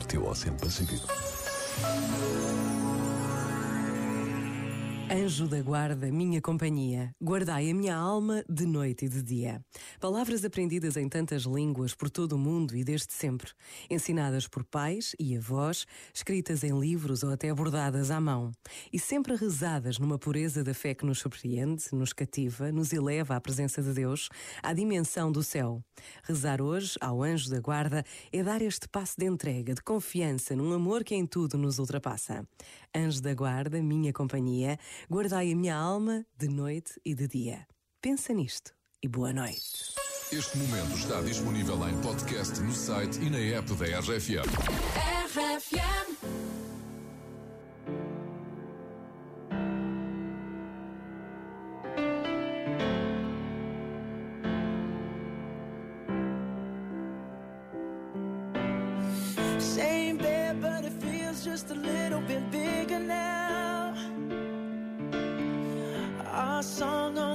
el teu Océano Pacífico. Anjo da guarda, minha companhia, guardai a minha alma de noite e de dia. Palavras aprendidas em tantas línguas por todo o mundo e desde sempre, ensinadas por pais e avós, escritas em livros ou até bordadas à mão, e sempre rezadas numa pureza da fé que nos surpreende, nos cativa, nos eleva à presença de Deus, à dimensão do céu. Rezar hoje ao anjo da guarda é dar este passo de entrega, de confiança num amor que em tudo nos ultrapassa. Anjo da guarda, minha companhia, Guardai a minha alma de noite e de dia. Pensa nisto e boa noite. Este momento está disponível em podcast no site e na app da RFM. RFM. Same bed, but it feels just a little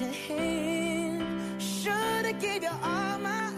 your hand. Should've gave you all my